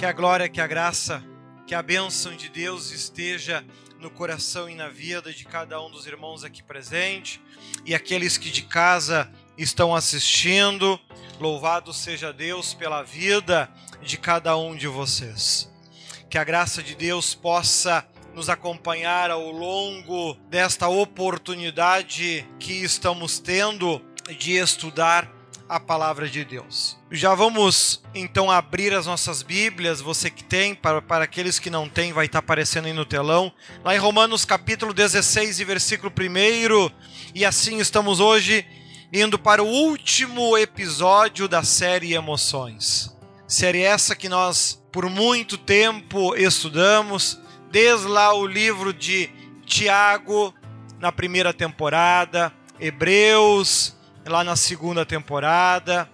Que a glória, que a graça, que a bênção de Deus esteja no coração e na vida de cada um dos irmãos aqui presente e aqueles que de casa estão assistindo. Louvado seja Deus pela vida de cada um de vocês. Que a graça de Deus possa nos acompanhar ao longo desta oportunidade que estamos tendo de estudar a palavra de Deus. Já vamos então abrir as nossas Bíblias, você que tem, para, para aqueles que não têm, vai estar aparecendo aí no telão, lá em Romanos capítulo 16 e versículo 1, e assim estamos hoje indo para o último episódio da série Emoções. Série essa que nós por muito tempo estudamos, desde lá o livro de Tiago na primeira temporada, Hebreus, lá na segunda temporada.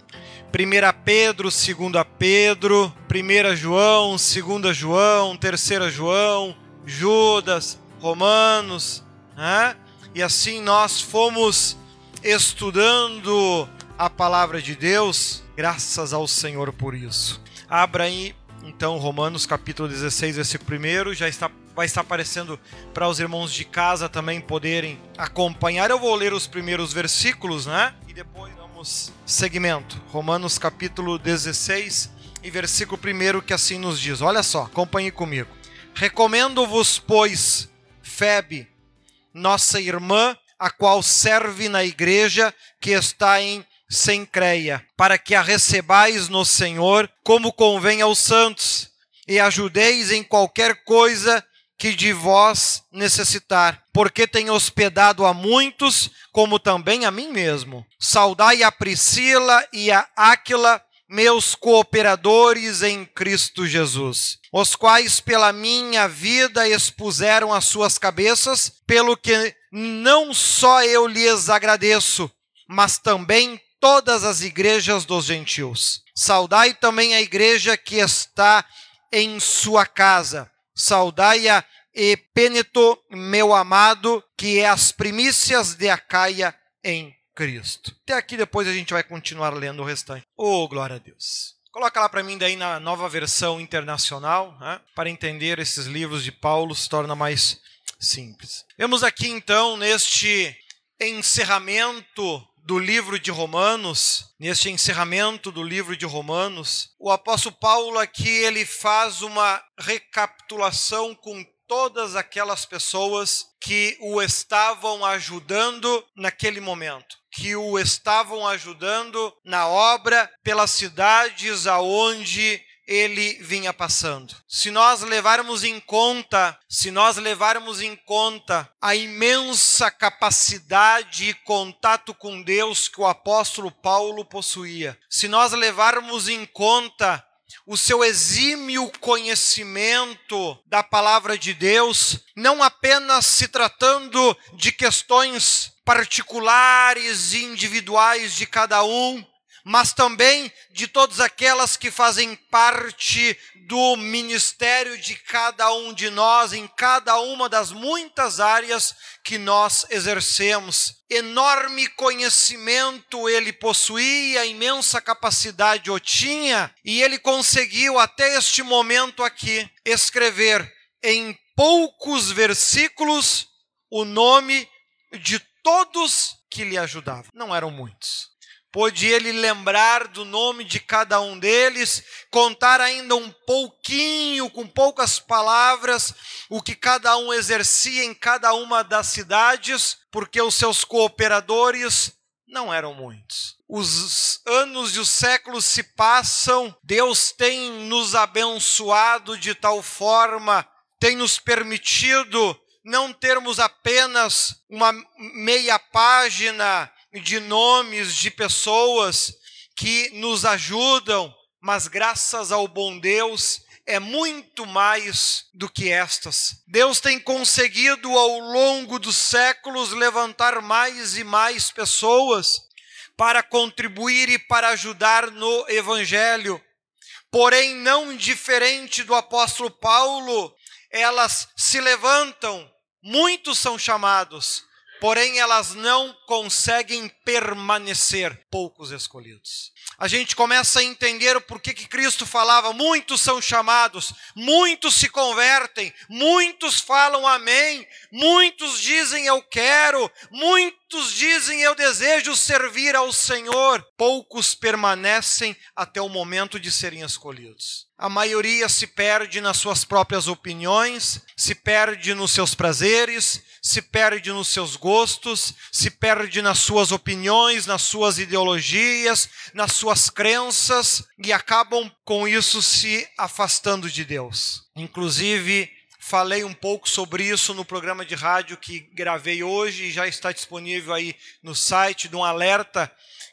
1 Pedro, 2 Pedro, 1 João, 2 João, 3 João, Judas, Romanos, né? e assim nós fomos estudando a palavra de Deus, graças ao Senhor por isso. Abra aí então Romanos capítulo 16, versículo 1, já está vai estar aparecendo para os irmãos de casa também poderem acompanhar. Eu vou ler os primeiros versículos, né? E depois damos segmento. Romanos capítulo 16 e versículo 1 que assim nos diz. Olha só, acompanhe comigo. Recomendo-vos, pois, Febe, nossa irmã, a qual serve na igreja que está em Sencreia, para que a recebais no Senhor como convém aos santos, e ajudeis em qualquer coisa que de vós necessitar, porque tenho hospedado a muitos, como também a mim mesmo. Saudai a Priscila e a Áquila, meus cooperadores em Cristo Jesus, os quais pela minha vida expuseram as suas cabeças, pelo que não só eu lhes agradeço, mas também todas as igrejas dos gentios. Saudai também a igreja que está em sua casa Saudai-a e Pêneto, meu amado, que é as primícias de Acaia em Cristo. Até aqui depois a gente vai continuar lendo o restante. Oh, glória a Deus. Coloca lá para mim daí na nova versão internacional, né? para entender esses livros de Paulo se torna mais simples. Vemos aqui então neste encerramento do livro de Romanos, neste encerramento do livro de Romanos, o apóstolo Paulo aqui ele faz uma recapitulação com todas aquelas pessoas que o estavam ajudando naquele momento, que o estavam ajudando na obra pelas cidades aonde ele vinha passando. Se nós levarmos em conta, se nós levarmos em conta a imensa capacidade e contato com Deus que o apóstolo Paulo possuía, se nós levarmos em conta o seu exímio conhecimento da palavra de Deus, não apenas se tratando de questões particulares e individuais de cada um, mas também de todas aquelas que fazem parte do ministério de cada um de nós, em cada uma das muitas áreas que nós exercemos. Enorme conhecimento ele possuía, imensa capacidade o tinha, e ele conseguiu até este momento aqui escrever em poucos versículos o nome de todos que lhe ajudavam. Não eram muitos pôde ele lembrar do nome de cada um deles, contar ainda um pouquinho, com poucas palavras, o que cada um exercia em cada uma das cidades, porque os seus cooperadores não eram muitos. Os anos e os séculos se passam, Deus tem nos abençoado de tal forma, tem nos permitido não termos apenas uma meia página de nomes de pessoas que nos ajudam, mas graças ao bom Deus é muito mais do que estas. Deus tem conseguido ao longo dos séculos levantar mais e mais pessoas para contribuir e para ajudar no evangelho. Porém, não diferente do apóstolo Paulo, elas se levantam, muitos são chamados, porém elas não conseguem permanecer poucos escolhidos. A gente começa a entender o porquê que Cristo falava: muitos são chamados, muitos se convertem, muitos falam amém, muitos dizem eu quero, muitos dizem eu desejo servir ao Senhor, poucos permanecem até o momento de serem escolhidos. A maioria se perde nas suas próprias opiniões, se perde nos seus prazeres, se perde nos seus gostos, se perde nas suas opiniões, nas suas ideologias, nas suas crenças e acabam com isso se afastando de Deus. Inclusive, falei um pouco sobre isso no programa de rádio que gravei hoje e já está disponível aí no site de um alerta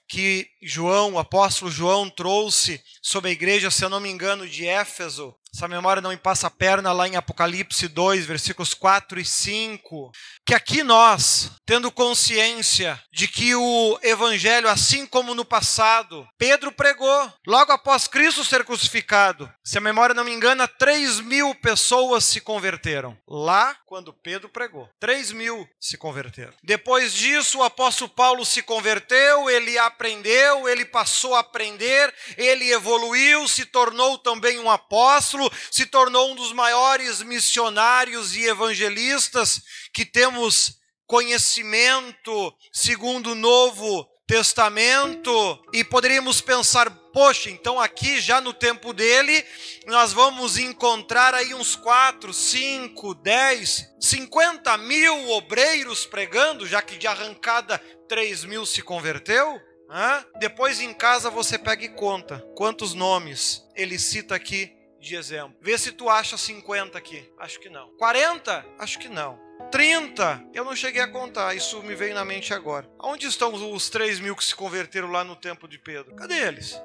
que João, o apóstolo João, trouxe sobre a igreja, se eu não me engano, de Éfeso, essa memória não me passa a perna lá em Apocalipse 2, versículos 4 e 5, que aqui nós, tendo consciência de que o evangelho, assim como no passado, Pedro pregou, logo após Cristo ser crucificado, se a memória não me engana, 3 mil pessoas se converteram. Lá, quando Pedro pregou, 3 mil se converteram. Depois disso, o apóstolo Paulo se converteu, ele aprendeu, ele passou a aprender, ele evoluiu, se tornou também um apóstolo se tornou um dos maiores missionários e evangelistas que temos conhecimento segundo o Novo Testamento e poderíamos pensar, poxa, então aqui já no tempo dele nós vamos encontrar aí uns 4, 5, 10, 50 mil obreiros pregando, já que de arrancada 3 mil se converteu. Depois em casa você pega e conta quantos nomes ele cita aqui de exemplo. Vê se tu acha 50 aqui. Acho que não. 40? Acho que não. 30? Eu não cheguei a contar, isso me veio na mente agora. Onde estão os 3 mil que se converteram lá no tempo de Pedro? Cadê eles?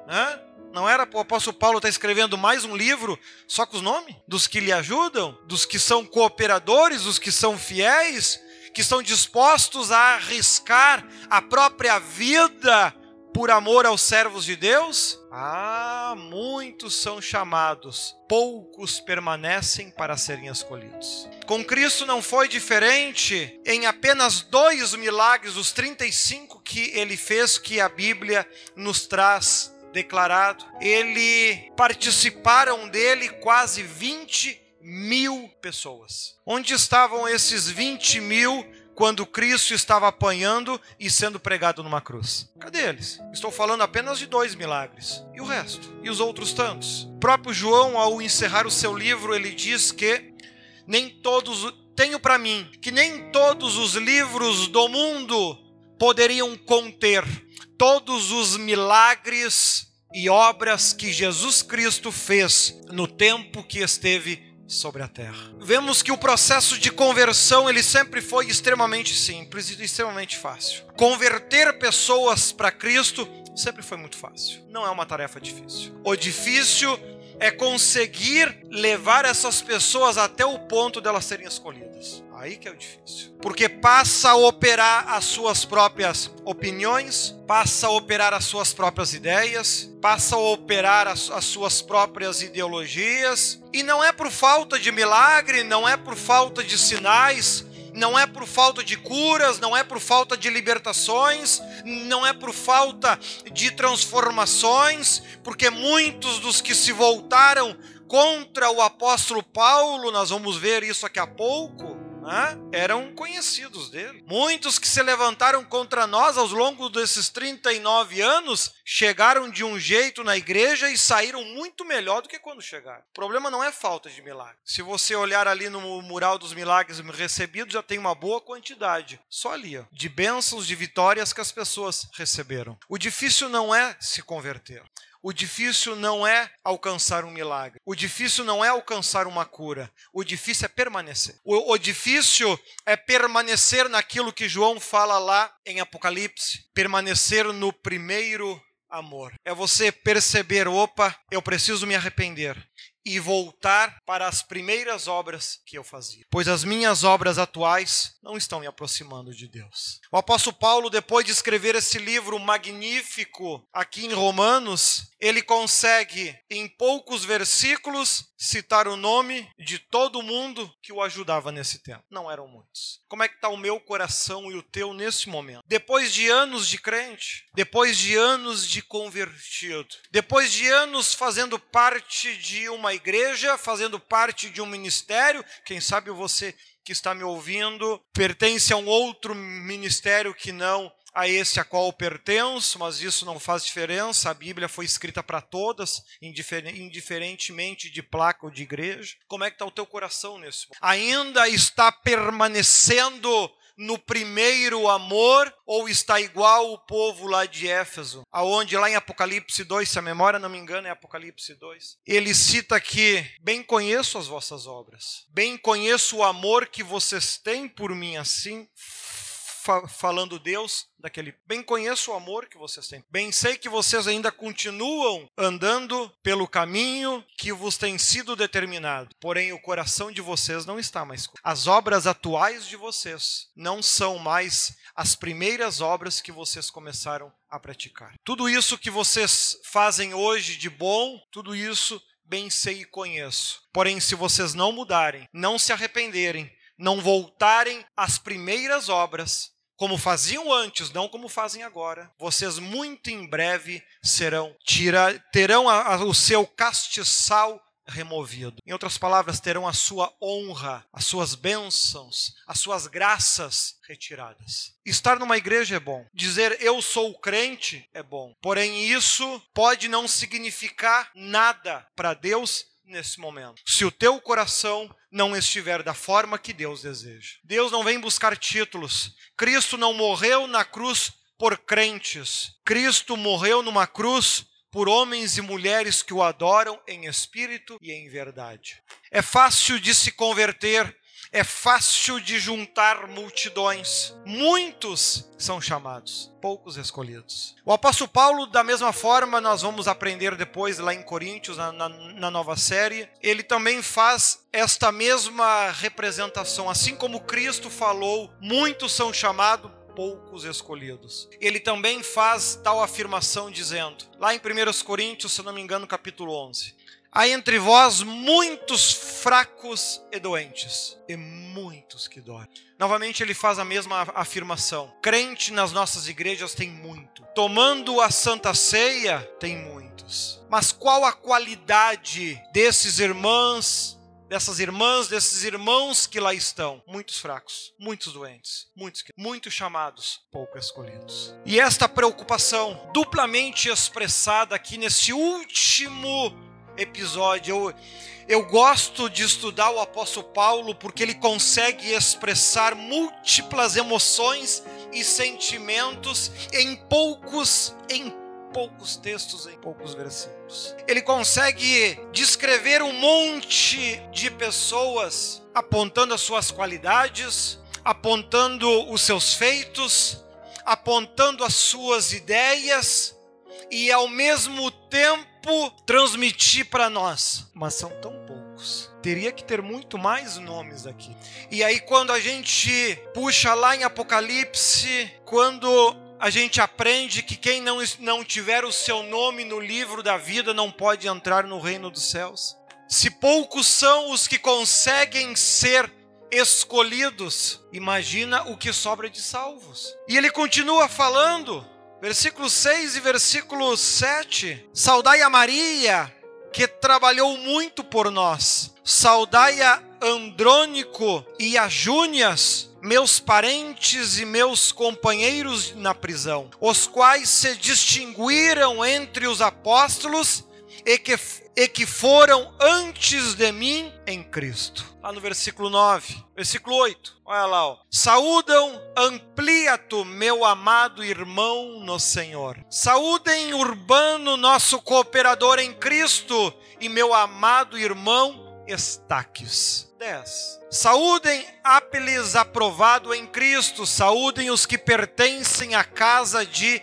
Não era o apóstolo Paulo estar tá escrevendo mais um livro só com os nomes? Dos que lhe ajudam? Dos que são cooperadores? Dos que são fiéis? Que estão dispostos a arriscar a própria vida por amor aos servos de Deus? Ah, muitos são chamados, poucos permanecem para serem escolhidos. Com Cristo não foi diferente, em apenas dois milagres, os 35 que ele fez, que a Bíblia nos traz declarado, ele participaram dele quase 20 mil pessoas. Onde estavam esses 20 mil quando Cristo estava apanhando e sendo pregado numa cruz. Cadê eles? Estou falando apenas de dois milagres. E o resto? E os outros tantos? O próprio João, ao encerrar o seu livro, ele diz que nem todos tenho para mim que nem todos os livros do mundo poderiam conter todos os milagres e obras que Jesus Cristo fez no tempo que esteve sobre a terra. Vemos que o processo de conversão ele sempre foi extremamente simples e extremamente fácil. Converter pessoas para Cristo sempre foi muito fácil. Não é uma tarefa difícil. O difícil é conseguir levar essas pessoas até o ponto delas serem escolhidas. Aí que é o difícil. Porque passa a operar as suas próprias opiniões, passa a operar as suas próprias ideias, passa a operar as, as, suas próprias ideologias. E não é por falta de milagre, não é por falta de sinais, não é por falta de curas, não é por falta de libertações, não é por falta de transformações, porque muitos dos que se voltaram contra o apóstolo Paulo, nós vamos ver isso daqui a pouco, né, eram conhecidos dele. Muitos que se levantaram contra nós ao longo desses 39 anos chegaram de um jeito na igreja e saíram muito melhor do que quando chegaram. O problema não é falta de milagre. Se você olhar ali no mural dos milagres recebidos, já tem uma boa quantidade, só ali, ó, de bênçãos, de vitórias que as pessoas receberam. O difícil não é se converter. O difícil não é alcançar um milagre. O difícil não é alcançar uma cura. O difícil é permanecer. O, o, difícil é permanecer naquilo que João fala lá em Apocalipse. Permanecer no primeiro amor. É você perceber: opa, eu preciso me arrepender. E voltar para as primeiras obras que eu fazia, pois as minhas obras atuais não estão me aproximando de Deus. O apóstolo Paulo, depois de escrever esse livro magnífico aqui em Romanos, ele consegue, em poucos versículos, citar o nome de todo mundo que o ajudava nesse tempo. Não eram muitos. Como é que está o meu coração e o teu nesse momento? Depois de anos de crente, depois de anos de convertido, depois de anos fazendo parte de uma igreja, fazendo parte de um ministério, quem sabe você que está me ouvindo pertence a um outro ministério que não a esse a qual eu pertenço, mas isso não faz diferença. A Bíblia foi escrita para todas, indiferentemente de placa ou de igreja. Como é que está o teu coração nesse momento? Ainda está permanecendo no primeiro amor ou está igual o povo lá de Éfeso, aonde lá em Apocalipse 2, se a memória não me engana é Apocalipse 2, ele cita que bem conheço as vossas obras, bem conheço o amor que vocês têm por mim assim fa falando Deus, daquele bem conheço o amor que vocês têm. Bem sei que vocês ainda continuam andando pelo caminho que vos tem sido determinado. Porém o coração de vocês não está mais. As obras atuais de vocês não são mais as primeiras obras que vocês começaram a praticar. Tudo isso que vocês fazem hoje de bom, tudo isso bem sei e conheço. Porém, se vocês não mudarem, não se arrependerem, não voltarem às primeiras obras, como faziam antes, não como fazem agora, vocês muito em breve serão tira, terão a, a, o seu castiçal removido. Em outras palavras, terão a sua honra, as suas bênçãos, as suas graças retiradas. Estar numa igreja é bom. Dizer eu sou crente é bom. Porém, isso pode não significar nada para Deus nesse momento. Se o teu coração não estiver da forma que Deus deseja. Deus não vem buscar títulos. Cristo não morreu na cruz por crentes. Cristo morreu numa cruz por homens e mulheres que o adoram em espírito e em verdade. É fácil de se converter é fácil de juntar multidões. Muitos são chamados, poucos escolhidos. O apóstolo Paulo, da mesma forma, nós vamos aprender depois lá em Coríntios, na, na, na nova série, ele também faz esta mesma representação. Assim como Cristo falou, muitos são chamados, poucos escolhidos. Ele também faz tal afirmação dizendo, lá em 1 Coríntios, se não me engano, capítulo 11: Há entre vós muitos fracos e doentes, e muitos que dormem. Novamente ele faz a mesma afirmação. Crente nas nossas igrejas tem muito. Tomando a santa ceia, tem muitos. Mas qual a qualidade desses irmãos, dessas irmãs, desses irmãos que lá estão? Muitos fracos, muitos doentes, muitos, muitos chamados, pouco escolhidos. E esta preocupação duplamente expressada aqui nesse último episódio. Eu, eu gosto de estudar o apóstolo Paulo porque ele consegue expressar múltiplas emoções e sentimentos em poucos em poucos textos, em poucos versículos. Ele consegue descrever um monte de pessoas apontando as suas qualidades, apontando os seus feitos, apontando as suas ideias e ao mesmo tempo transmitir para nós, mas são tão poucos. Teria que ter muito mais nomes aqui. E aí, quando a gente puxa lá em Apocalipse, quando a gente aprende que quem não, não tiver o seu nome no livro da vida não pode entrar no reino dos céus. Se poucos são os que conseguem ser escolhidos, imagina o que sobra de salvos. E ele continua falando Versículo 6 e versículo 7. Saudai a Maria, que trabalhou muito por nós. Saudai a Andrônico e a Júnias, meus parentes e meus companheiros na prisão, os quais se distinguiram entre os apóstolos e que, e que foram antes de mim em Cristo. Lá no versículo 9, versículo 8, olha lá, ó. saúdam Ampliato, meu amado irmão no Senhor. Saúdem Urbano, nosso cooperador em Cristo, e meu amado irmão Estaques. 10. Saúdem Apeles aprovado em Cristo, saúdem os que pertencem à casa de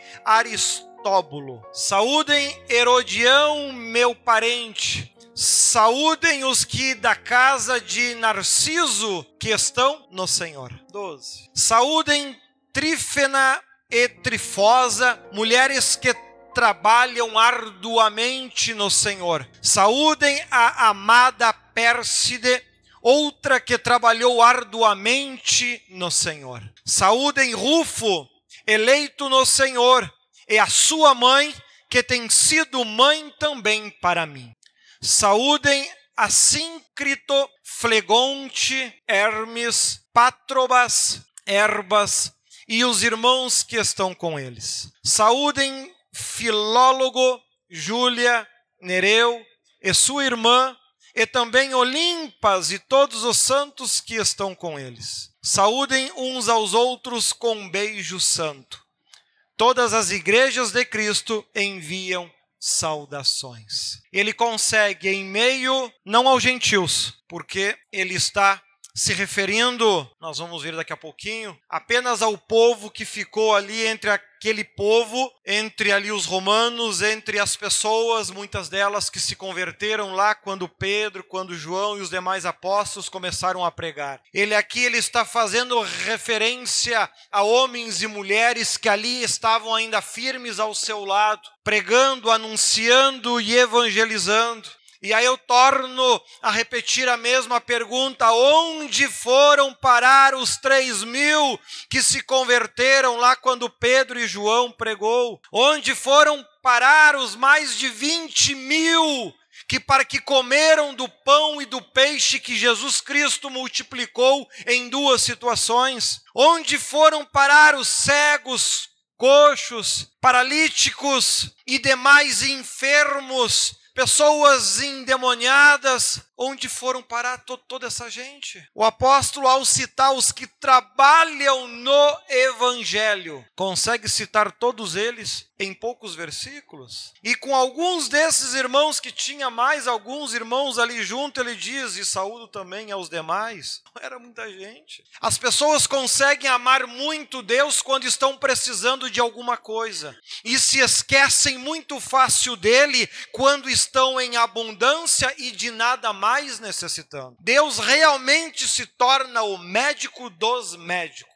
Aristóbulo. Saúdem Herodião, meu parente. Saúdem os que da casa de Narciso que estão no Senhor. 12. Saúdem Trífena e Trifosa, mulheres que trabalham arduamente no Senhor. Saúdem a amada Pérside, outra que trabalhou arduamente no Senhor. Saúdem Rufo, eleito no Senhor, e a sua mãe, que tem sido mãe também para mim. Saúdem Assíncrito, Flegonte, Hermes, Patrobas, Erbas e os irmãos que estão com eles. Saúdem Filólogo, Júlia, Nereu e sua irmã, e também Olimpas e todos os santos que estão com eles. Saúdem uns aos outros com um beijo santo. Todas as igrejas de Cristo enviam saudações. Ele consegue em meio não aos gentios, porque ele está se referindo, nós vamos ver daqui a pouquinho, apenas ao povo que ficou ali entre aquele povo, entre ali os romanos, entre as pessoas, muitas delas que se converteram lá quando Pedro, quando João e os demais apóstolos começaram a pregar. Ele aqui ele está fazendo referência a homens e mulheres que ali estavam ainda firmes ao seu lado, pregando, anunciando e evangelizando. E aí eu torno a repetir a mesma pergunta: onde foram parar os três mil que se converteram lá quando Pedro e João pregou? Onde foram parar os mais de vinte mil que para que comeram do pão e do peixe que Jesus Cristo multiplicou em duas situações? Onde foram parar os cegos, coxos, paralíticos e demais enfermos pessoas endemoniadas, onde foram parar to toda essa gente? O apóstolo, ao citar os que trabalham no evangelho, consegue citar todos eles em poucos versículos. E com alguns desses irmãos que tinha mais alguns irmãos ali junto, ele diz: "E saúdo também aos demais". Era muita gente. As pessoas conseguem amar muito Deus quando estão precisando de alguma coisa e se esquecem muito fácil dele quando estão em abundância e de nada mais necessitando. Deus realmente se torna o médico dos médicos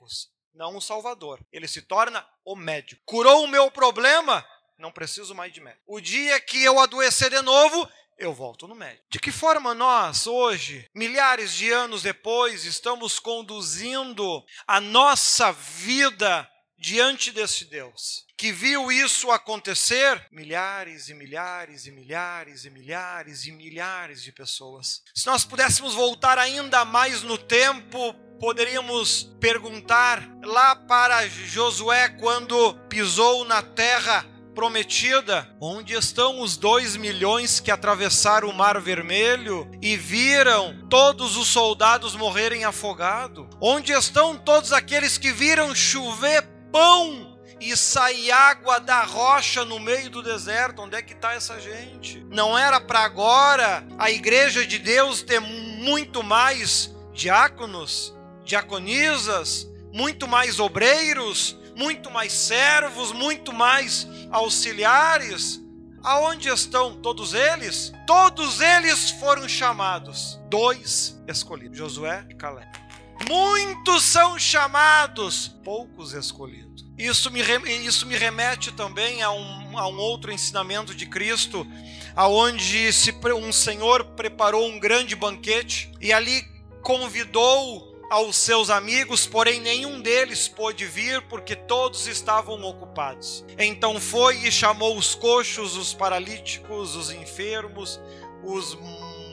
não o Salvador. Ele se torna o médico. Curou o meu problema? Não preciso mais de médico. O dia que eu adoecer de novo, eu volto no médico. De que forma nós, hoje, milhares de anos depois, estamos conduzindo a nossa vida diante desse Deus, que viu isso acontecer, milhares e milhares e milhares e milhares e milhares de pessoas. Se nós pudéssemos voltar ainda mais no tempo, poderíamos perguntar lá para Josué quando pisou na terra prometida, onde estão os dois milhões que atravessaram o Mar Vermelho e viram todos os soldados morrerem afogados? Onde estão todos aqueles que viram chover pão e sair água da rocha no meio do deserto? Onde é que está essa gente? Não era para agora a igreja de Deus ter muito mais diáconos? diaconisas, muito mais obreiros, muito mais servos, muito mais auxiliares. Aonde estão todos eles? Todos eles foram chamados, dois escolhidos, Josué e Caleb. Muitos são chamados, poucos escolhidos. Isso me, isso me remete também a um, a um outro ensinamento de Cristo, aonde se, um senhor preparou um grande banquete e ali convidou aos seus amigos, porém nenhum deles pôde vir porque todos estavam ocupados. Então foi e chamou os coxos, os paralíticos, os enfermos, os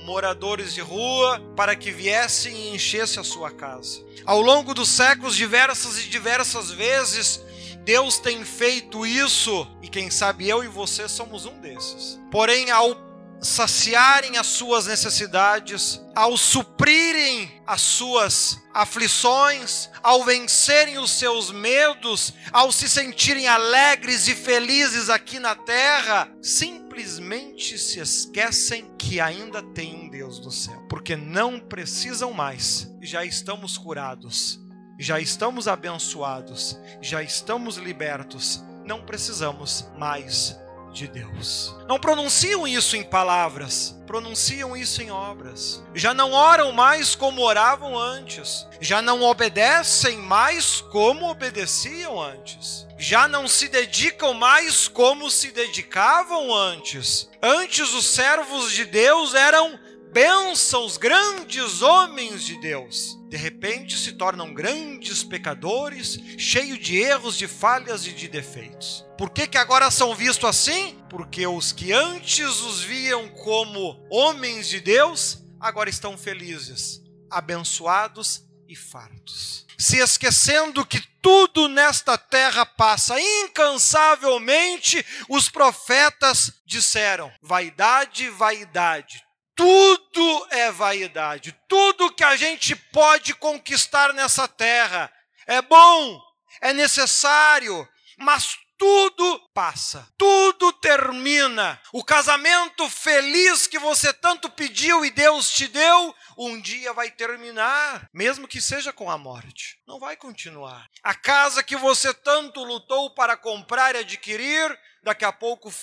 moradores de rua, para que viessem e enchesse a sua casa. Ao longo dos séculos, diversas e diversas vezes, Deus tem feito isso, e quem sabe eu e você somos um desses. Porém, ao saciarem as suas necessidades, ao suprirem as suas aflições, ao vencerem os seus medos, ao se sentirem alegres e felizes aqui na terra, simplesmente se esquecem que ainda tem um Deus no céu, porque não precisam mais, já estamos curados, já estamos abençoados, já estamos libertos, não precisamos mais de Deus. Não pronunciam isso em palavras, pronunciam isso em obras. Já não oram mais como oravam antes, já não obedecem mais como obedeciam antes, já não se dedicam mais como se dedicavam antes. Antes os servos de Deus eram bênçãos, grandes homens de Deus, de repente se tornam grandes pecadores, cheios de erros, de falhas e de defeitos. Por que, que agora são vistos assim? Porque os que antes os viam como homens de Deus, agora estão felizes, abençoados e fartos. Se esquecendo que tudo nesta terra passa incansavelmente, os profetas disseram: vaidade, vaidade, tudo é vaidade. Tudo que a gente pode conquistar nessa terra é bom, é necessário, mas tudo passa, tudo termina. O casamento feliz que você tanto pediu e Deus te deu, um dia vai terminar, mesmo que seja com a morte. Não vai continuar. A casa que você tanto lutou para comprar e adquirir, daqui a pouco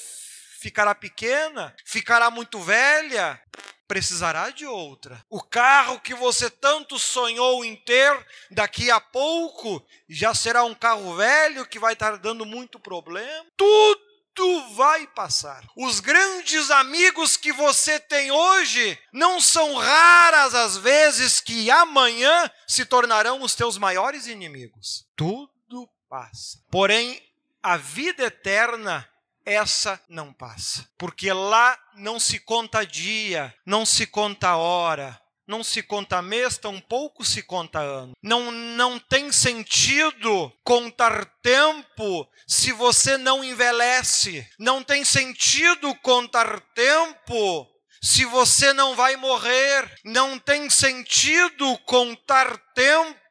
ficará pequena, ficará muito velha, precisará de outra. O carro que você tanto sonhou em ter, daqui a pouco já será um carro velho que vai estar dando muito problema. Tudo vai passar. Os grandes amigos que você tem hoje não são raras as vezes que amanhã se tornarão os teus maiores inimigos. Tudo passa. Porém, a vida eterna essa não passa. Porque lá não se conta dia, não se conta hora, não se conta mês, tampouco se conta ano. Não, não tem sentido contar tempo se você não envelhece. Não tem sentido contar tempo se você não vai morrer. Não tem sentido contar tempo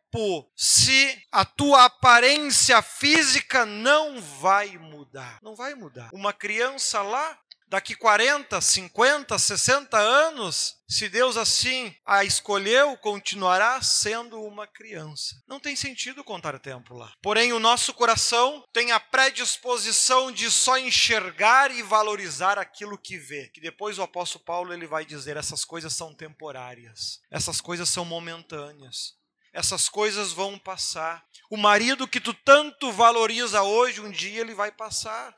se a tua aparência física não vai mudar. Não vai mudar. Uma criança lá, daqui 40, 50, 60 anos, se Deus assim a escolheu, continuará sendo uma criança. Não tem sentido contar tempo lá. Porém, o nosso coração tem a predisposição de só enxergar e valorizar aquilo que vê. Que depois o apóstolo Paulo ele vai dizer essas coisas são temporárias. Essas coisas são momentâneas essas coisas vão passar. O marido que tu tanto valoriza hoje, um dia ele vai passar.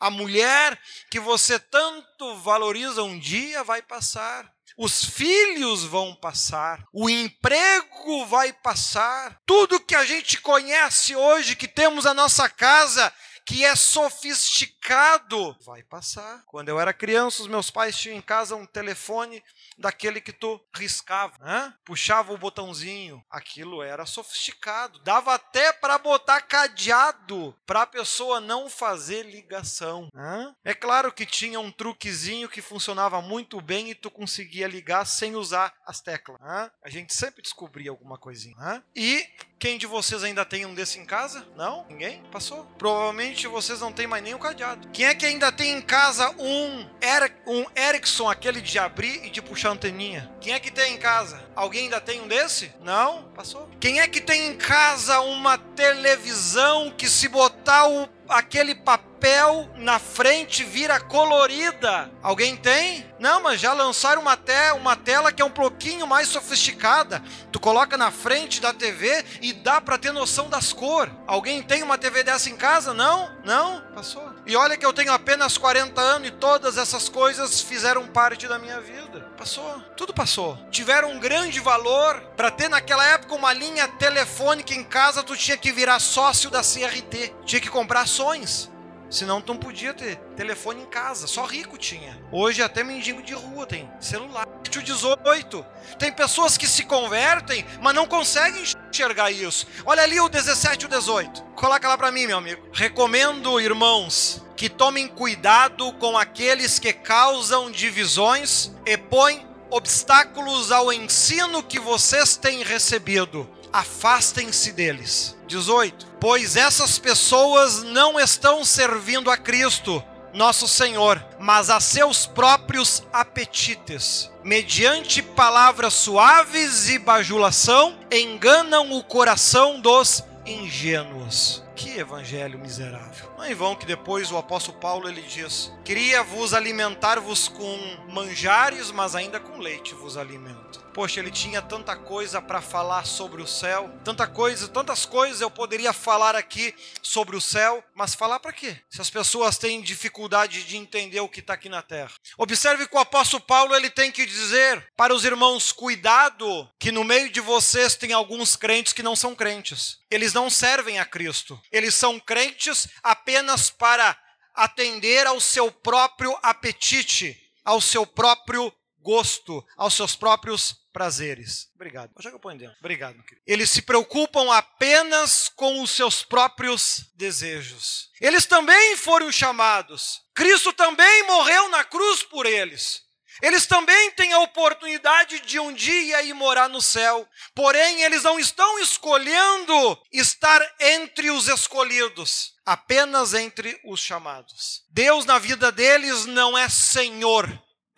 A mulher que você tanto valoriza, um dia vai passar. Os filhos vão passar, o emprego vai passar, tudo que a gente conhece hoje, que temos a nossa casa, que é sofisticado, vai passar. Quando eu era criança, os meus pais tinham em casa um telefone daquele que tu riscava, né? puxava o botãozinho. Aquilo era sofisticado. Dava até para botar cadeado para a pessoa não fazer ligação. Né? É claro que tinha um truquezinho que funcionava muito bem e tu conseguia ligar sem usar as teclas. Né? A gente sempre descobria alguma coisinha. Né? E quem de vocês ainda tem um desse em casa? Não? Ninguém? Passou? Provavelmente vocês não têm mais o cadeado. Quem é que ainda tem em casa um, Eric, um Ericsson, aquele de abrir e de puxar anteninha. Quem é que tem em casa? Alguém ainda tem um desse? Não? Passou. Quem é que tem em casa uma televisão que se botar o, aquele papel na frente vira colorida? Alguém tem? Não, mas já lançaram uma, te uma tela que é um pouquinho mais sofisticada. Tu coloca na frente da TV e dá para ter noção das cores. Alguém tem uma TV dessa em casa? Não? Não? Passou. E olha que eu tenho apenas 40 anos e todas essas coisas fizeram parte da minha vida. Passou. Tudo passou. Tiveram um grande valor. Para ter naquela época uma linha telefônica em casa, tu tinha que virar sócio da CRT. Tinha que comprar ações. Senão tu não podia ter telefone em casa, só rico tinha. Hoje até mendigo de rua tem celular. O 18, tem pessoas que se convertem, mas não conseguem enxergar isso. Olha ali o 17 e o 18. Coloca lá para mim, meu amigo. Recomendo, irmãos, que tomem cuidado com aqueles que causam divisões e põem obstáculos ao ensino que vocês têm recebido afastem-se deles. 18. Pois essas pessoas não estão servindo a Cristo, nosso Senhor, mas a seus próprios apetites. Mediante palavras suaves e bajulação, enganam o coração dos ingênuos. Que evangelho miserável. Não é em vão que depois o apóstolo Paulo ele diz: Queria vos alimentar-vos com manjares, mas ainda com leite vos alimento. Poxa, ele tinha tanta coisa para falar sobre o céu, tanta coisa, tantas coisas eu poderia falar aqui sobre o céu, mas falar para quê? Se as pessoas têm dificuldade de entender o que está aqui na terra. Observe que o apóstolo Paulo ele tem que dizer para os irmãos: cuidado, que no meio de vocês tem alguns crentes que não são crentes. Eles não servem a Cristo. Eles são crentes apenas para atender ao seu próprio apetite, ao seu próprio gosto, aos seus próprios prazeres. Obrigado. Joga o põe dentro. Obrigado, meu querido. Eles se preocupam apenas com os seus próprios desejos. Eles também foram chamados. Cristo também morreu na cruz por eles. Eles também têm a oportunidade de um dia ir morar no céu. Porém, eles não estão escolhendo estar entre os escolhidos, apenas entre os chamados. Deus na vida deles não é Senhor,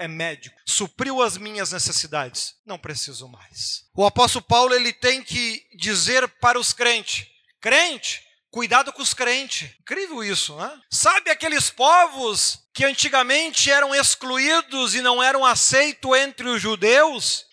é médico, supriu as minhas necessidades, não preciso mais. O apóstolo Paulo ele tem que dizer para os crentes: crente, cuidado com os crentes. Incrível isso, né? Sabe aqueles povos que antigamente eram excluídos e não eram aceitos entre os judeus?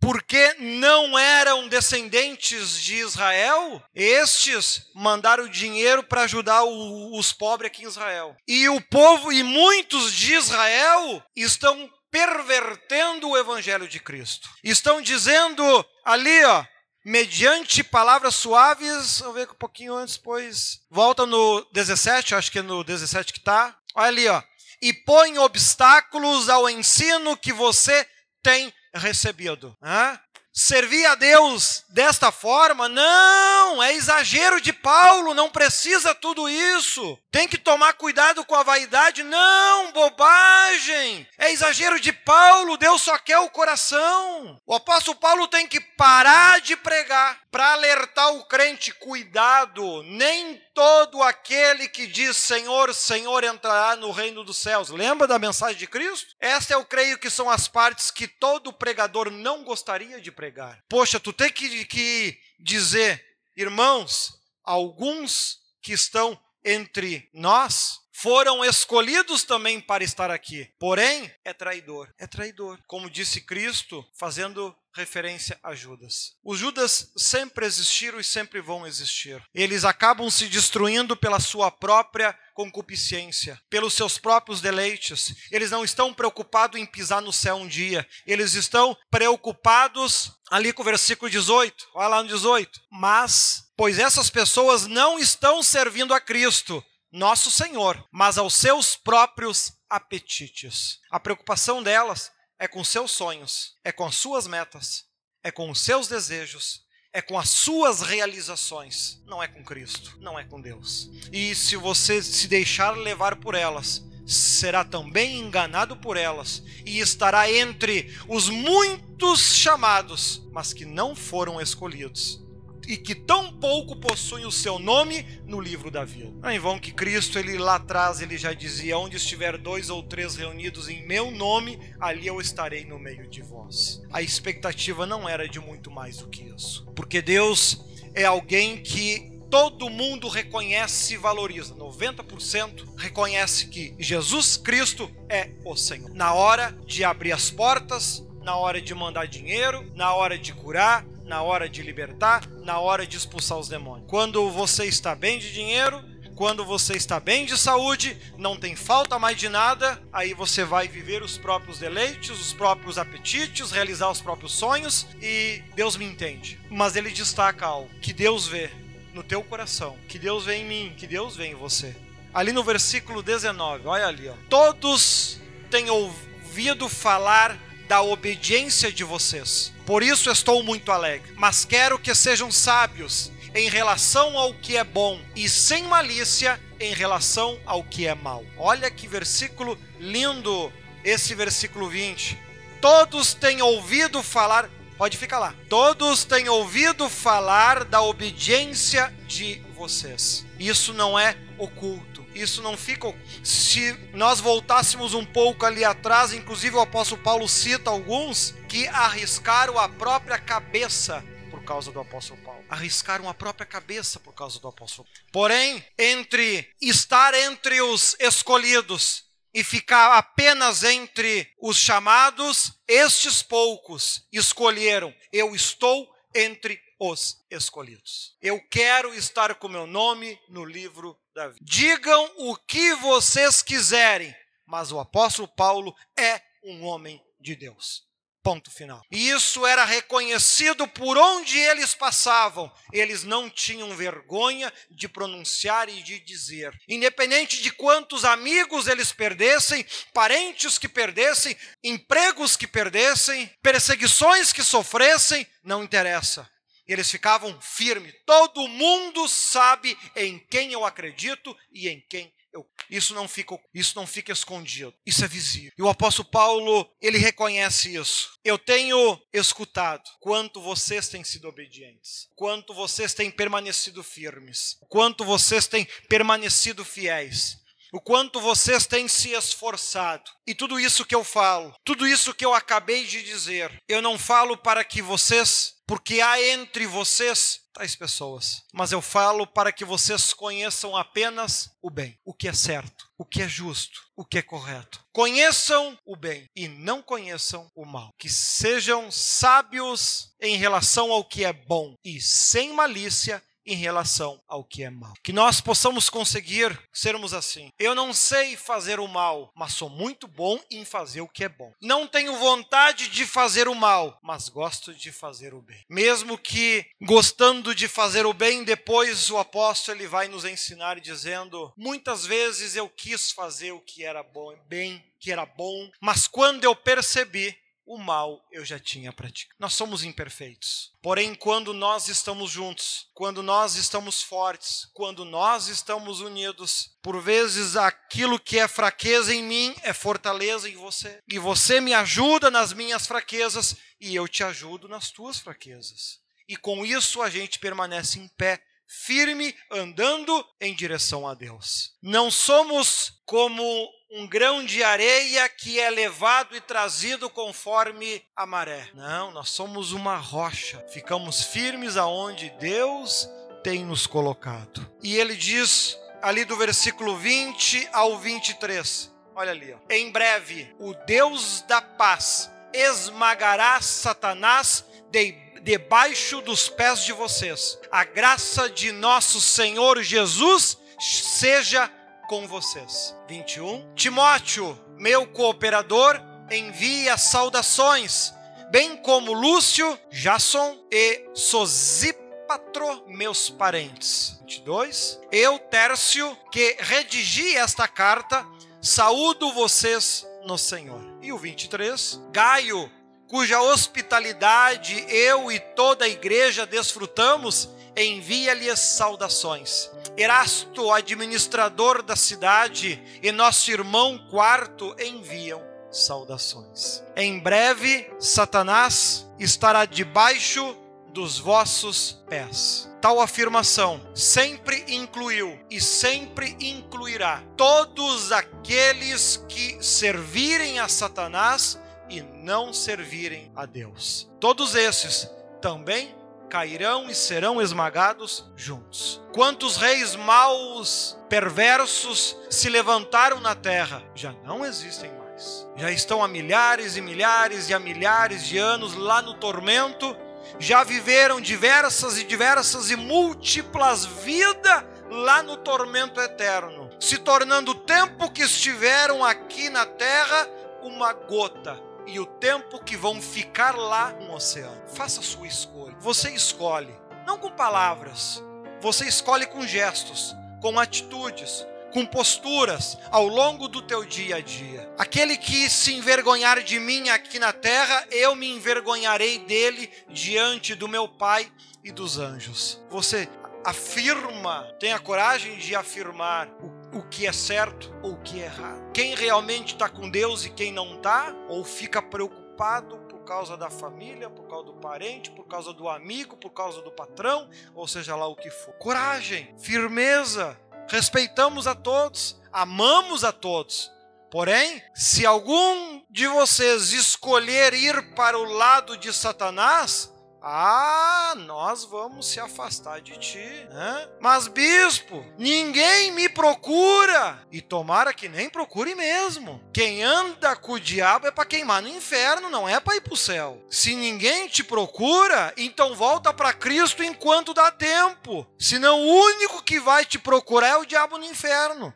Porque não eram descendentes de Israel, estes mandaram dinheiro para ajudar o, os pobres aqui em Israel. E o povo e muitos de Israel estão pervertendo o evangelho de Cristo. Estão dizendo ali, ó, mediante palavras suaves, vamos ver um pouquinho antes, pois volta no 17, acho que é no 17 que está. Olha ali, ó. E põe obstáculos ao ensino que você tem recebido. Hã? Servir a Deus desta forma? Não, é exagero de Paulo, não precisa tudo isso. Tem que tomar cuidado com a vaidade? Não, bobagem. É exagero de Paulo, Deus só quer o coração. O apóstolo Paulo tem que parar de pregar para alertar o crente: cuidado, nem todo aquele que diz Senhor, Senhor entrará no reino dos céus. Lembra da mensagem de Cristo? Esta eu creio que são as partes que todo pregador não gostaria de pregar. Poxa, tu tem que, que dizer, irmãos, alguns que estão entre nós foram escolhidos também para estar aqui. Porém, é traidor. É traidor. Como disse Cristo, fazendo referência a Judas. Os Judas sempre existiram e sempre vão existir. Eles acabam se destruindo pela sua própria concupiscência, pelos seus próprios deleites. Eles não estão preocupados em pisar no céu um dia. Eles estão preocupados ali com o versículo 18. Olha lá no 18. Mas, pois essas pessoas não estão servindo a Cristo, nosso Senhor, mas aos seus próprios apetites. A preocupação delas é com seus sonhos, é com as suas metas, é com os seus desejos, é com as suas realizações, não é com Cristo, não é com Deus. E se você se deixar levar por elas, será também enganado por elas e estará entre os muitos chamados, mas que não foram escolhidos e que tão pouco possuem o seu nome no livro da vida. Não é em vão que Cristo, ele lá atrás, ele já dizia: Onde estiver dois ou três reunidos em meu nome, ali eu estarei no meio de vós. A expectativa não era de muito mais do que isso, porque Deus é alguém que todo mundo reconhece e valoriza. 90% reconhece que Jesus Cristo é o Senhor. Na hora de abrir as portas, na hora de mandar dinheiro, na hora de curar, na hora de libertar, na hora de expulsar os demônios. Quando você está bem de dinheiro, quando você está bem de saúde, não tem falta mais de nada, aí você vai viver os próprios deleites, os próprios apetites, realizar os próprios sonhos e Deus me entende. Mas ele destaca algo que Deus vê no teu coração, que Deus vê em mim, que Deus vê em você. Ali no versículo 19, olha ali, ó. Todos têm ouvido falar da obediência de vocês. Por isso estou muito alegre. Mas quero que sejam sábios em relação ao que é bom e sem malícia em relação ao que é mal. Olha que versículo lindo esse versículo 20. Todos têm ouvido falar, pode ficar lá. Todos têm ouvido falar da obediência de vocês. Isso não é oculto isso não fica. Se nós voltássemos um pouco ali atrás, inclusive o apóstolo Paulo cita alguns que arriscaram a própria cabeça por causa do apóstolo Paulo. Arriscaram a própria cabeça por causa do apóstolo. Porém, entre estar entre os escolhidos e ficar apenas entre os chamados, estes poucos escolheram: eu estou entre os escolhidos. Eu quero estar com meu nome no livro da vida. Digam o que vocês quiserem, mas o apóstolo Paulo é um homem de Deus. Ponto final. E isso era reconhecido por onde eles passavam. Eles não tinham vergonha de pronunciar e de dizer. Independente de quantos amigos eles perdessem, parentes que perdessem, empregos que perdessem, perseguições que sofressem, não interessa. Eles ficavam firmes. Todo mundo sabe em quem eu acredito e em quem eu, isso não fica isso não fica escondido. Isso é visível. E o apóstolo Paulo, ele reconhece isso. Eu tenho escutado quanto vocês têm sido obedientes, quanto vocês têm permanecido firmes, quanto vocês têm permanecido fiéis o quanto vocês têm se esforçado. E tudo isso que eu falo, tudo isso que eu acabei de dizer, eu não falo para que vocês, porque há entre vocês tais pessoas, mas eu falo para que vocês conheçam apenas o bem, o que é certo, o que é justo, o que é correto. Conheçam o bem e não conheçam o mal. Que sejam sábios em relação ao que é bom e sem malícia em relação ao que é mal. Que nós possamos conseguir sermos assim. Eu não sei fazer o mal, mas sou muito bom em fazer o que é bom. Não tenho vontade de fazer o mal, mas gosto de fazer o bem. Mesmo que gostando de fazer o bem, depois o apóstolo ele vai nos ensinar dizendo: muitas vezes eu quis fazer o que era bom, bem, que era bom, mas quando eu percebi o mal eu já tinha praticado. Nós somos imperfeitos. Porém, quando nós estamos juntos, quando nós estamos fortes, quando nós estamos unidos, por vezes aquilo que é fraqueza em mim é fortaleza em você. E você me ajuda nas minhas fraquezas e eu te ajudo nas tuas fraquezas. E com isso a gente permanece em pé firme, andando em direção a Deus. Não somos como um grão de areia que é levado e trazido conforme a maré. Não, nós somos uma rocha. Ficamos firmes aonde Deus tem nos colocado. E ele diz ali do versículo 20 ao 23. Olha ali, ó. Em breve, o Deus da paz esmagará Satanás de debaixo dos pés de vocês. A graça de nosso Senhor Jesus seja com vocês. 21. Timóteo, meu cooperador, envia saudações, bem como Lúcio, Jason e Sosipatro, meus parentes. 22. Eu, Tércio, que redigi esta carta, saúdo vocês no Senhor. E o 23. Gaio, cuja hospitalidade eu e toda a igreja desfrutamos, envia-lhes saudações. Erasto, administrador da cidade, e nosso irmão Quarto enviam saudações. Em breve, Satanás estará debaixo dos vossos pés. Tal afirmação sempre incluiu e sempre incluirá todos aqueles que servirem a Satanás e não servirem a Deus. Todos esses também cairão e serão esmagados juntos. Quantos reis maus, perversos se levantaram na terra, já não existem mais. Já estão há milhares e milhares e há milhares de anos lá no tormento, já viveram diversas e diversas e múltiplas vidas lá no tormento eterno, se tornando o tempo que estiveram aqui na terra uma gota e o tempo que vão ficar lá no oceano. Faça a sua escolha. Você escolhe, não com palavras, você escolhe com gestos, com atitudes, com posturas ao longo do teu dia a dia. Aquele que se envergonhar de mim aqui na terra, eu me envergonharei dele diante do meu Pai e dos anjos. Você afirma, tem a coragem de afirmar o o que é certo ou o que é errado. Quem realmente está com Deus e quem não está, ou fica preocupado por causa da família, por causa do parente, por causa do amigo, por causa do patrão, ou seja lá o que for. Coragem, firmeza, respeitamos a todos, amamos a todos. Porém, se algum de vocês escolher ir para o lado de Satanás, ah, nós vamos se afastar de ti. Né? Mas, bispo, ninguém me procura. E tomara que nem procure mesmo. Quem anda com o diabo é para queimar no inferno, não é para ir para o céu. Se ninguém te procura, então volta para Cristo enquanto dá tempo. Senão o único que vai te procurar é o diabo no inferno.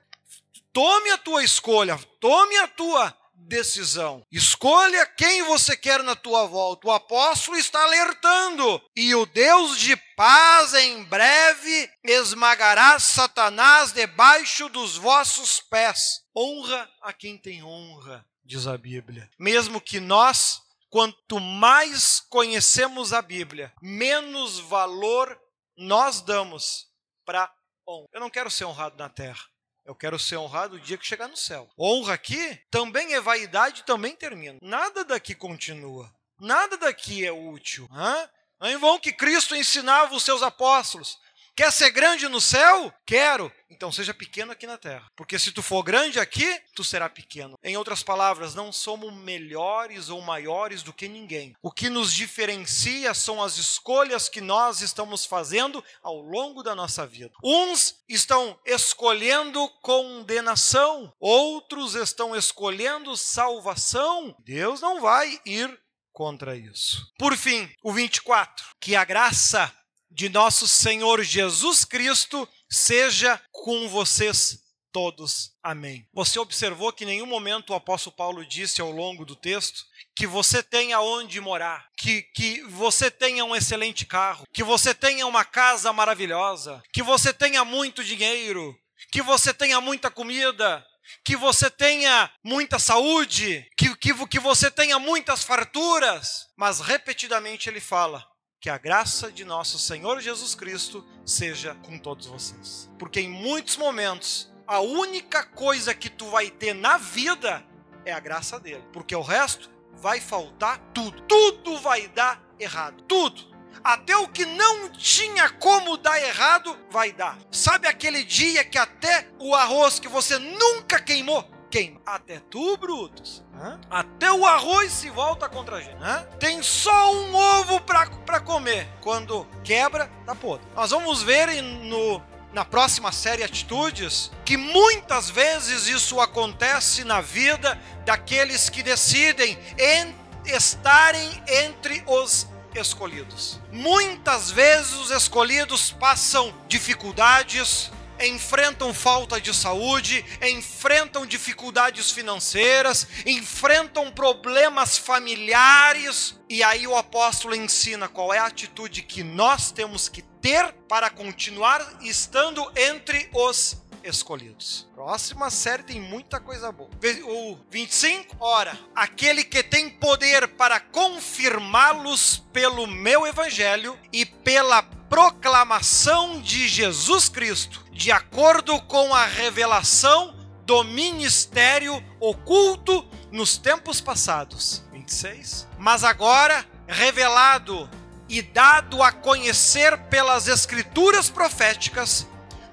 Tome a tua escolha, tome a tua decisão. Escolha quem você quer na tua volta. O apóstolo está alertando. E o Deus de paz em breve esmagará Satanás debaixo dos vossos pés. Honra a quem tem honra, diz a Bíblia. Mesmo que nós, quanto mais conhecemos a Bíblia, menos valor nós damos para honra. Eu não quero ser honrado na terra. Eu quero ser honrado o dia que chegar no céu. Honra aqui também é vaidade, também termina. Nada daqui continua. Nada daqui é útil. Hã? Não é em vão que Cristo ensinava os seus apóstolos. Quer ser grande no céu? Quero. Então seja pequeno aqui na terra. Porque se tu for grande aqui, tu será pequeno. Em outras palavras, não somos melhores ou maiores do que ninguém. O que nos diferencia são as escolhas que nós estamos fazendo ao longo da nossa vida. Uns estão escolhendo condenação, outros estão escolhendo salvação. Deus não vai ir contra isso. Por fim, o 24, que a graça de nosso Senhor Jesus Cristo seja com vocês todos. Amém. Você observou que em nenhum momento o apóstolo Paulo disse ao longo do texto que você tenha onde morar, que, que você tenha um excelente carro, que você tenha uma casa maravilhosa, que você tenha muito dinheiro, que você tenha muita comida, que você tenha muita saúde, que, que, que você tenha muitas farturas. Mas repetidamente ele fala: que a graça de nosso Senhor Jesus Cristo seja com todos vocês. Porque em muitos momentos, a única coisa que tu vai ter na vida é a graça dele. Porque o resto vai faltar tudo. Tudo vai dar errado. Tudo. Até o que não tinha como dar errado, vai dar. Sabe aquele dia que até o arroz que você nunca queimou, queima. Até tu, Brutus. Hã? Até o arroz se volta contra a gente. Hã? Tem só um ovo para comer. Quando quebra, tá podre. Nós vamos ver no, na próxima série Atitudes que muitas vezes isso acontece na vida daqueles que decidem en, estarem entre os escolhidos. Muitas vezes os escolhidos passam dificuldades, enfrentam falta de saúde, enfrentam dificuldades financeiras, enfrentam problemas familiares, e aí o apóstolo ensina qual é a atitude que nós temos que ter para continuar estando entre os escolhidos. Próxima série tem muita coisa boa. O 25, ora, aquele que tem poder para confirmá-los pelo meu evangelho e pela proclamação de Jesus Cristo, de acordo com a revelação do ministério oculto nos tempos passados. 26. Mas agora revelado e dado a conhecer pelas escrituras proféticas,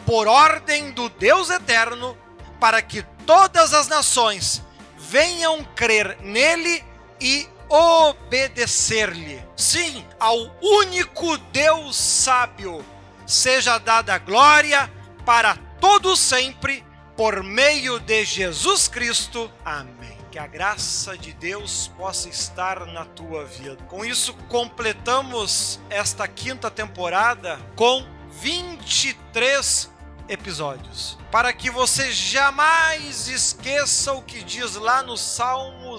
por ordem do Deus eterno, para que todas as nações venham crer nele e obedecer-lhe. Sim, ao único Deus sábio seja dada glória para todo sempre por meio de Jesus Cristo. Amém. Que a graça de Deus possa estar na tua vida. Com isso completamos esta quinta temporada com 23 episódios, para que você jamais esqueça o que diz lá no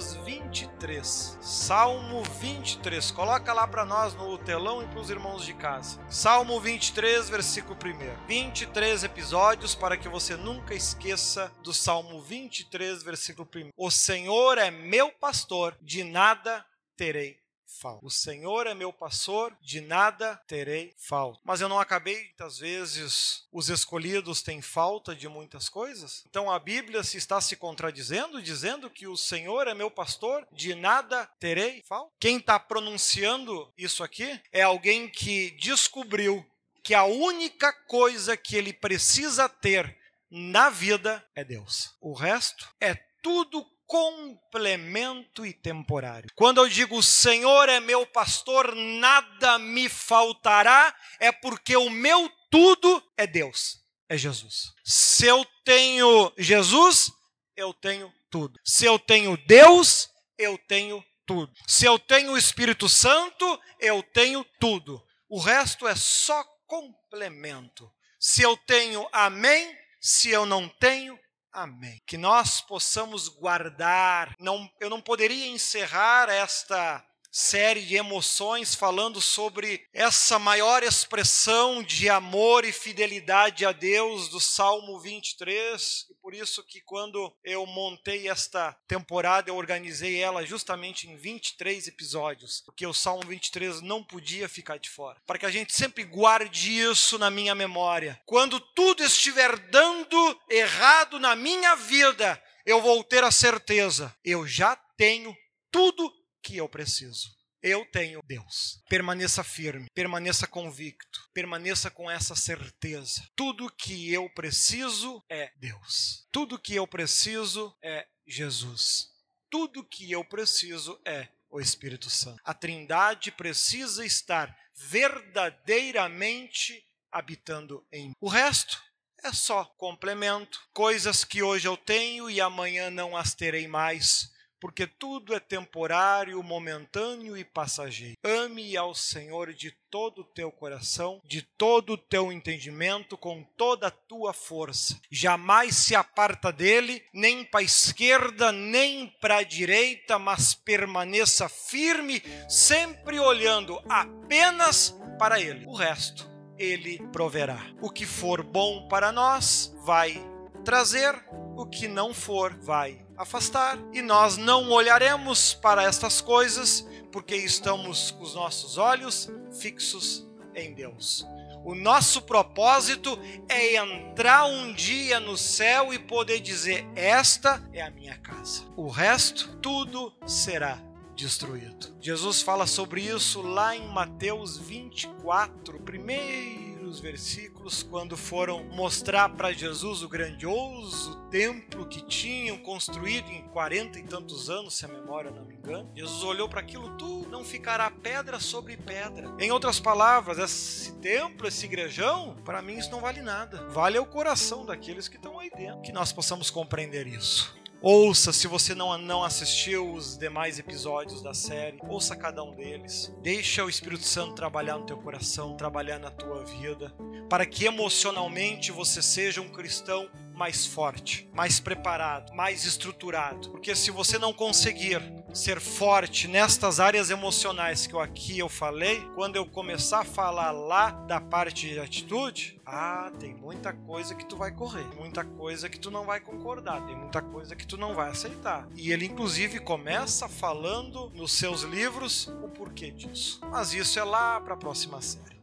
Salmos 23. Salmo 23, coloca lá para nós no telão e para os irmãos de casa. Salmo 23, versículo 1. 23 episódios para que você nunca esqueça do Salmo 23, versículo 1. O Senhor é meu pastor, de nada terei falta. O Senhor é meu pastor, de nada terei falta. Mas eu não acabei, muitas vezes, os escolhidos têm falta de muitas coisas. Então a Bíblia se está se contradizendo, dizendo que o Senhor é meu pastor, de nada terei falta. Quem está pronunciando isso aqui é alguém que descobriu que a única coisa que ele precisa ter na vida é Deus. O resto é tudo complemento e temporário. Quando eu digo o Senhor é meu pastor, nada me faltará, é porque o meu tudo é Deus, é Jesus. Se eu tenho Jesus, eu tenho tudo. Se eu tenho Deus, eu tenho tudo. Se eu tenho o Espírito Santo, eu tenho tudo. O resto é só complemento. Se eu tenho amém, se eu não tenho, Amém. Que nós possamos guardar. Não, eu não poderia encerrar esta série de emoções falando sobre essa maior expressão de amor e fidelidade a Deus do Salmo 23. E por isso que quando eu montei esta temporada, eu organizei ela justamente em 23 episódios, porque o Salmo 23 não podia ficar de fora. Para que a gente sempre guarde isso na minha memória. Quando tudo estiver dando errado na minha vida, eu vou ter a certeza, eu já tenho tudo que eu preciso. Eu tenho Deus. Permaneça firme, permaneça convicto, permaneça com essa certeza. Tudo que eu preciso é Deus. Tudo que eu preciso é Jesus. Tudo que eu preciso é o Espírito Santo. A Trindade precisa estar verdadeiramente habitando em mim. O resto é só complemento, coisas que hoje eu tenho e amanhã não as terei mais porque tudo é temporário, momentâneo e passageiro. Ame ao Senhor de todo o teu coração, de todo o teu entendimento, com toda a tua força. Jamais se aparta dele, nem para a esquerda, nem para a direita, mas permaneça firme, sempre olhando apenas para ele. O resto ele proverá. O que for bom para nós vai trazer, o que não for vai afastar, e nós não olharemos para estas coisas, porque estamos com os nossos olhos fixos em Deus. O nosso propósito é entrar um dia no céu e poder dizer: Esta é a minha casa. O resto, tudo será destruído. Jesus fala sobre isso lá em Mateus 24, primeiro primeiros versículos, quando foram mostrar para Jesus o grandioso templo que tinham construído em quarenta e tantos anos, se a memória não me engana, Jesus olhou para aquilo tudo, não ficará pedra sobre pedra. Em outras palavras, esse templo, esse igrejão, para mim isso não vale nada. Vale o coração daqueles que estão aí dentro. Que nós possamos compreender isso. Ouça, se você não, não assistiu os demais episódios da série, ouça cada um deles. Deixa o Espírito Santo trabalhar no teu coração, trabalhar na tua vida, para que emocionalmente você seja um cristão mais forte, mais preparado, mais estruturado. Porque se você não conseguir ser forte nestas áreas emocionais que eu aqui eu falei, quando eu começar a falar lá da parte de atitude, ah, tem muita coisa que tu vai correr, muita coisa que tu não vai concordar, tem muita coisa que tu não vai aceitar. E ele inclusive começa falando nos seus livros o porquê disso. Mas isso é lá para a próxima série.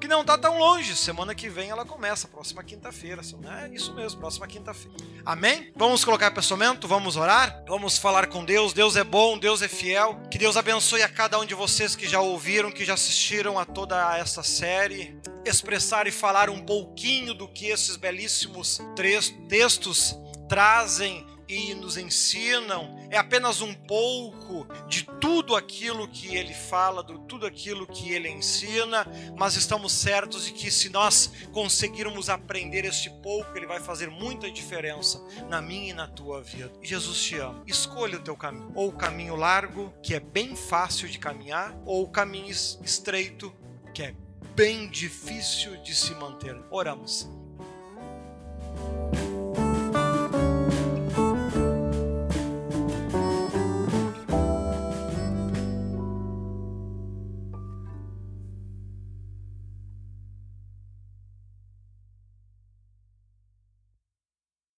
Que não está tão longe. Semana que vem ela começa, próxima quinta-feira. É isso mesmo, próxima quinta-feira. Amém? Vamos colocar pensamento, vamos orar, vamos falar com Deus. Deus é bom, Deus é fiel. Que Deus abençoe a cada um de vocês que já ouviram, que já assistiram a toda essa série. Expressar e falar um pouquinho do que esses belíssimos textos trazem e nos ensinam, é apenas um pouco de tudo aquilo que ele fala, de tudo aquilo que ele ensina, mas estamos certos de que se nós conseguirmos aprender este pouco, ele vai fazer muita diferença na minha e na tua vida. Jesus te ama. Escolha o teu caminho, ou o caminho largo, que é bem fácil de caminhar, ou o caminho estreito, que é bem difícil de se manter. Oramos.